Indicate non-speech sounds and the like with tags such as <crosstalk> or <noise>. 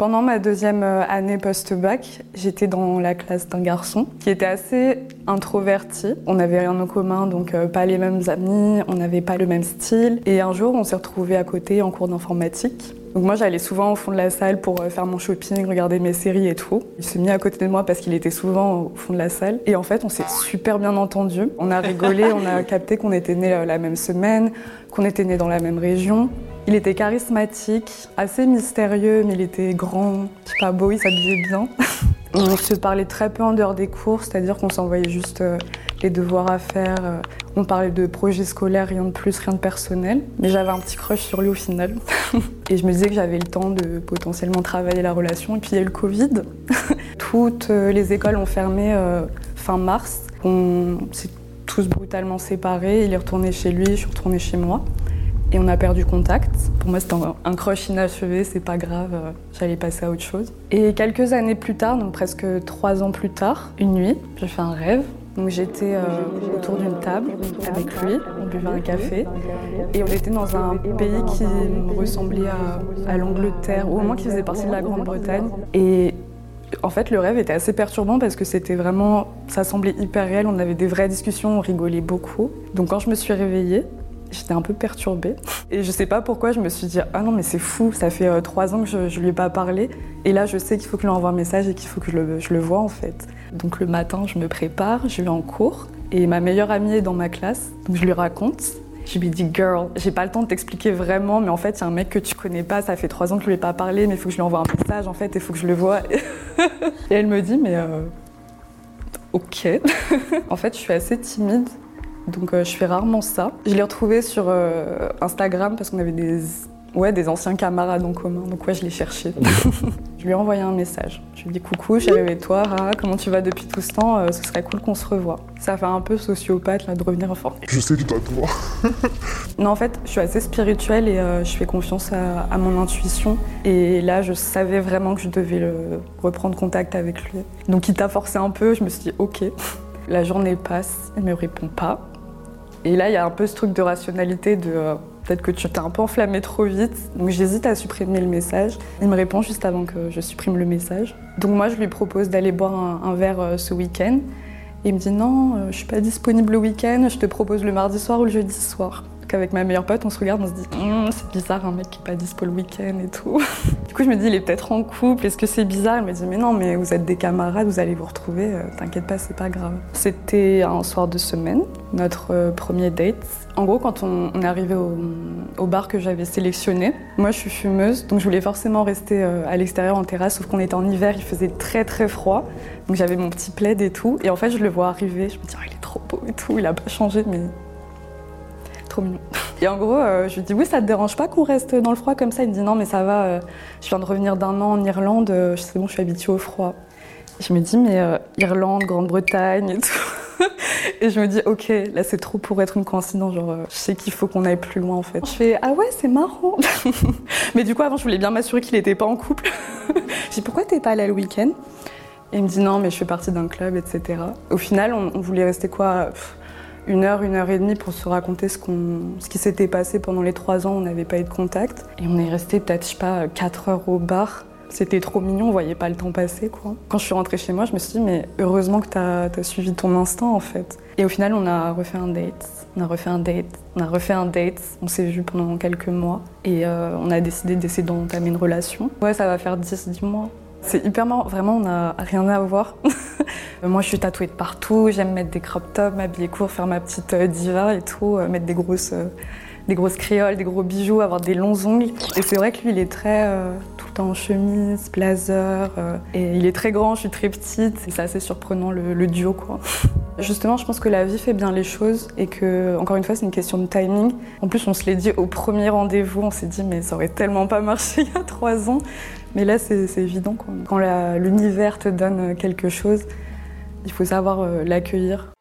Pendant ma deuxième euh, année post-bac, j'étais dans la classe d'un garçon qui était assez introverti. On n'avait rien en commun, donc euh, pas les mêmes amis, on n'avait pas le même style. Et un jour, on s'est retrouvés à côté en cours d'informatique. Donc moi, j'allais souvent au fond de la salle pour euh, faire mon shopping, regarder mes séries et tout. Il s'est mis à côté de moi parce qu'il était souvent au fond de la salle. Et en fait, on s'est super bien entendu. On a rigolé, on a <laughs> capté qu'on était nés la même semaine, qu'on était nés dans la même région. Il était charismatique, assez mystérieux, mais il était grand, pas beau, il s'habillait bien. <laughs> On se parlait très peu en dehors des cours, c'est-à-dire qu'on s'envoyait juste euh, les devoirs à faire. Euh, on parlait de projets scolaires, rien de plus, rien de personnel. Mais j'avais un petit crush sur lui au final. <laughs> Et je me disais que j'avais le temps de potentiellement travailler la relation. Et puis il y a eu le Covid. <laughs> Toutes euh, les écoles ont fermé fin mars. On s'est tous brutalement séparés. Il est retourné chez lui, je suis retournée chez moi et on a perdu contact. Pour moi, c'était un crush inachevé, c'est pas grave, euh, j'allais passer à autre chose. Et quelques années plus tard, donc presque trois ans plus tard, une nuit, j'ai fait un rêve. Donc j'étais euh, autour d'une table avec lui, on buvait un café et on était dans un pays qui ressemblait à, l'Angleterre, ou au moins qui faisait partie de la Grande-Bretagne. Et en fait, le rêve était assez perturbant parce que c'était vraiment, ça semblait hyper réel, on avait des vraies discussions, on rigolait beaucoup. Donc quand je me suis réveillée, J'étais un peu perturbée. Et je sais pas pourquoi, je me suis dit Ah non, mais c'est fou, ça fait euh, trois ans que je, ne lui ai pas parlé. Et là, je sais qu'il faut que je lui envoie un message et qu'il faut que je le, je le vois en fait. Donc le matin, je me prépare, je vais en cours. Et ma meilleure amie est dans ma classe, donc je lui raconte. Je lui dis, girl, j'ai pas le temps de t'expliquer vraiment, mais en fait, il y a un mec que tu connais pas, ça fait trois ans que je lui ai pas parlé, mais il faut que je lui envoie un message, en fait, il faut que je le vois. <laughs> et elle me dit, mais euh, ok. <laughs> en fait, je suis assez timide donc euh, je fais rarement ça. Je l'ai retrouvé sur euh, Instagram parce qu'on avait des, ouais, des anciens camarades en commun. Donc ouais, je l'ai cherché. <laughs> je lui ai envoyé un message. Je lui ai dit coucou, je suis avec toi, comment tu vas depuis tout ce temps euh, Ce serait cool qu'on se revoie. Ça fait un peu sociopathe là, de revenir en forme. Je sais que toi, toi. <laughs> non, en fait, je suis assez spirituelle et je fais confiance à, à, mon intuition. Et là, je savais vraiment que je devais le, reprendre contact avec lui. Donc il t'a forcé un peu, je me suis dit ok. <laughs> La journée passe, il me répond pas. Et là, il y a un peu ce truc de rationalité de euh, peut-être que tu t'es un peu enflammé trop vite. Donc j'hésite à supprimer le message. Il me répond juste avant que je supprime le message. Donc moi, je lui propose d'aller boire un, verre euh, ce week-end. il me dit non, euh, je suis pas disponible le week-end, je te propose le mardi soir ou le jeudi soir avec ma meilleure pote, on se regarde, on se dit hum, c'est bizarre un mec qui est pas dispo le week-end et tout. <laughs> du coup, je me dis il est peut-être en couple, est-ce que c'est bizarre? Elle me dit mais non, mais vous êtes des camarades, vous allez vous retrouver, euh, t'inquiète pas, c'est pas grave. C'était un soir de semaine, notre euh, premier date. En gros, quand on, est arrivé au, bar que j'avais sélectionné, moi je suis fumeuse, donc je voulais forcément rester euh, à l'extérieur en terrasse, sauf qu'on était en hiver, il faisait très très froid, donc j'avais mon petit plaid et tout. Et en fait, je le vois arriver, je me dis oh, il est trop beau et tout, il a pas changé, mais trop mignon. <laughs> Et en gros, euh, je lui dis oui, ça te dérange pas qu'on reste dans le froid comme ça? Il me dit non, mais ça va, euh, je viens de revenir d'un an en Irlande, euh, c'est bon, je suis habituée au froid. Je me dis mais Irlande, Grande-Bretagne et tout. <laughs> et je me dis ok, là c'est trop pour être une coïncidence, genre je sais qu'il faut qu'on aille plus loin en fait. Je fais ah ouais, c'est marrant. <laughs> mais du coup, avant, je voulais bien m'assurer qu'il n'était pas en couple. <laughs> je dis pourquoi t'es pas allé le week-end? Et il me dit non, mais je fais partie d'un club, etc. Au final, on, voulait rester quoi? Une heure, une heure et demie pour se raconter ce, ce qui s'était passé pendant les trois ans. On n'avait pas eu de contact. Et on est resté peut-être, je sais pas, quatre heures au bar. C'était trop mignon, on voyait pas le temps passer. Quoi. Quand je suis rentrée chez moi, je me suis dit, mais heureusement que tu as, suivi ton instinct en fait. Et au final, on a refait un date. On a refait un date, on a refait un date, on s'est vu pendant quelques mois et euh, on a décidé d'essayer d'entamer une relation. Ouais, ça va faire 10-10 mois. C'est hyper marrant, vraiment, on n'a rien à voir. <laughs> Moi, je suis tatouée de partout, j'aime mettre des crop tops, m'habiller court, faire ma petite euh, diva et tout, euh, mettre des grosses, euh, des grosses créoles, des gros bijoux, avoir des longs ongles. Et c'est vrai que lui, il est très tout le temps en chemise, blazer, et il est très grand, je suis très petite. Et c'est assez surprenant le, duo, quoi. <laughs> Justement, je pense que la vie fait bien les choses et que, encore une fois, c'est une question de timing. En plus, on se l'est dit au premier rendez-vous, on s'est dit, mais ça aurait tellement pas marché <laughs> il y a trois ans. Mais là, c'est évident. Quand l'univers te donne quelque chose, il faut savoir euh, l'accueillir.